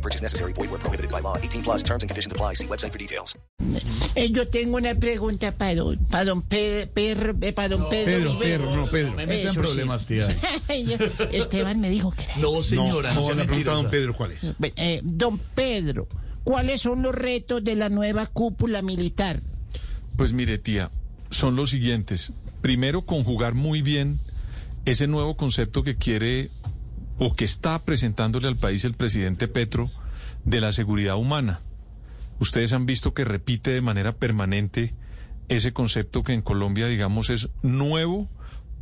No purchase necessary. Void where prohibited by law. 18 plus terms and conditions apply. See website for details. Eh, yo tengo una pregunta para don, para don Pe- Per- eh, para don Pedro. Pedro, Rivero. Pedro, no, Pedro. Me meten Eso sí. problemas, tía. Esteban me dijo que era. No, señora, No, no, la pregunta a don. Pedro, ¿cuál es? Eh, don Pedro, ¿cuáles son los retos de la nueva cúpula militar? Pues mire, tía, son los siguientes. Primero, conjugar muy bien ese nuevo concepto que quiere o que está presentándole al país el presidente Petro de la seguridad humana. Ustedes han visto que repite de manera permanente ese concepto que en Colombia, digamos, es nuevo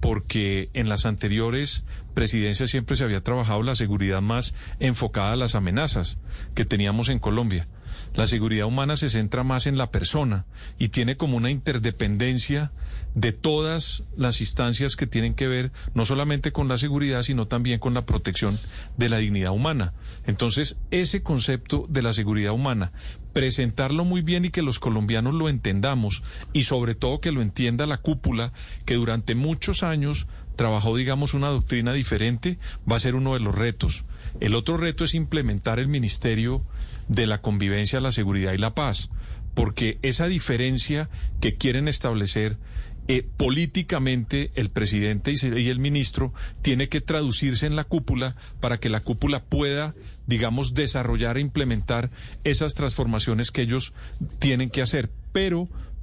porque en las anteriores presidencias siempre se había trabajado la seguridad más enfocada a las amenazas que teníamos en Colombia. La seguridad humana se centra más en la persona y tiene como una interdependencia de todas las instancias que tienen que ver no solamente con la seguridad, sino también con la protección de la dignidad humana. Entonces, ese concepto de la seguridad humana, presentarlo muy bien y que los colombianos lo entendamos y sobre todo que lo entienda la cúpula que durante muchos años trabajó, digamos, una doctrina diferente, va a ser uno de los retos. El otro reto es implementar el Ministerio de la Convivencia, la Seguridad y la Paz, porque esa diferencia que quieren establecer eh, políticamente el presidente y el ministro tiene que traducirse en la cúpula para que la cúpula pueda, digamos, desarrollar e implementar esas transformaciones que ellos tienen que hacer. Pero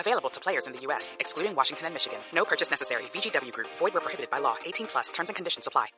Available to players in the U.S., excluding Washington and Michigan. No purchase necessary. VGW Group. Void where prohibited by law. 18 plus. Terms and conditions apply.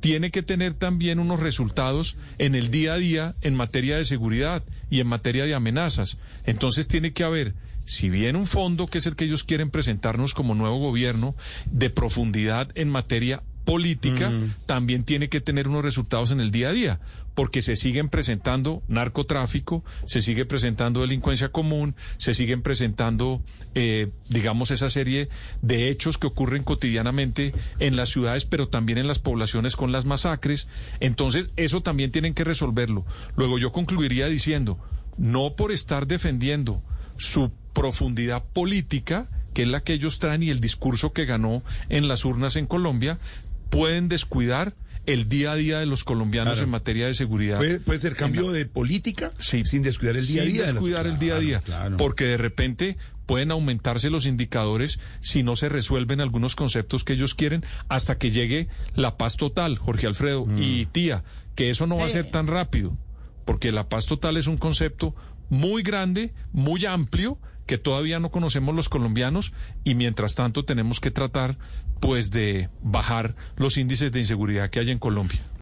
tiene que tener también unos resultados en el día a día en materia de seguridad y en materia de amenazas. Entonces tiene que haber, si bien un fondo que es el que ellos quieren presentarnos como nuevo gobierno, de profundidad en materia política, también tiene que tener unos resultados en el día a día, porque se siguen presentando narcotráfico, se sigue presentando delincuencia común, se siguen presentando, eh, digamos, esa serie de hechos que ocurren cotidianamente en las ciudades, pero también en las poblaciones con las masacres. Entonces, eso también tienen que resolverlo. Luego yo concluiría diciendo, no por estar defendiendo su profundidad política, que es la que ellos traen y el discurso que ganó en las urnas en Colombia, pueden descuidar el día a día de los colombianos Claro. en materia de seguridad. Puede, puede ser cambio la- de política Sí. sin descuidar el día a Sin día. de las- descuidar el día a día. Claro, claro. Porque de repente pueden aumentarse los indicadores si no se resuelven algunos conceptos que ellos quieren hasta que llegue la paz total, Jorge Alfredo Mm. y tía, que eso no va a ser tan rápido, porque la paz total es un concepto muy grande, muy amplio, que todavía no conocemos los colombianos y mientras tanto tenemos que tratar pues de bajar los índices de inseguridad que hay en Colombia.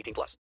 18 plus.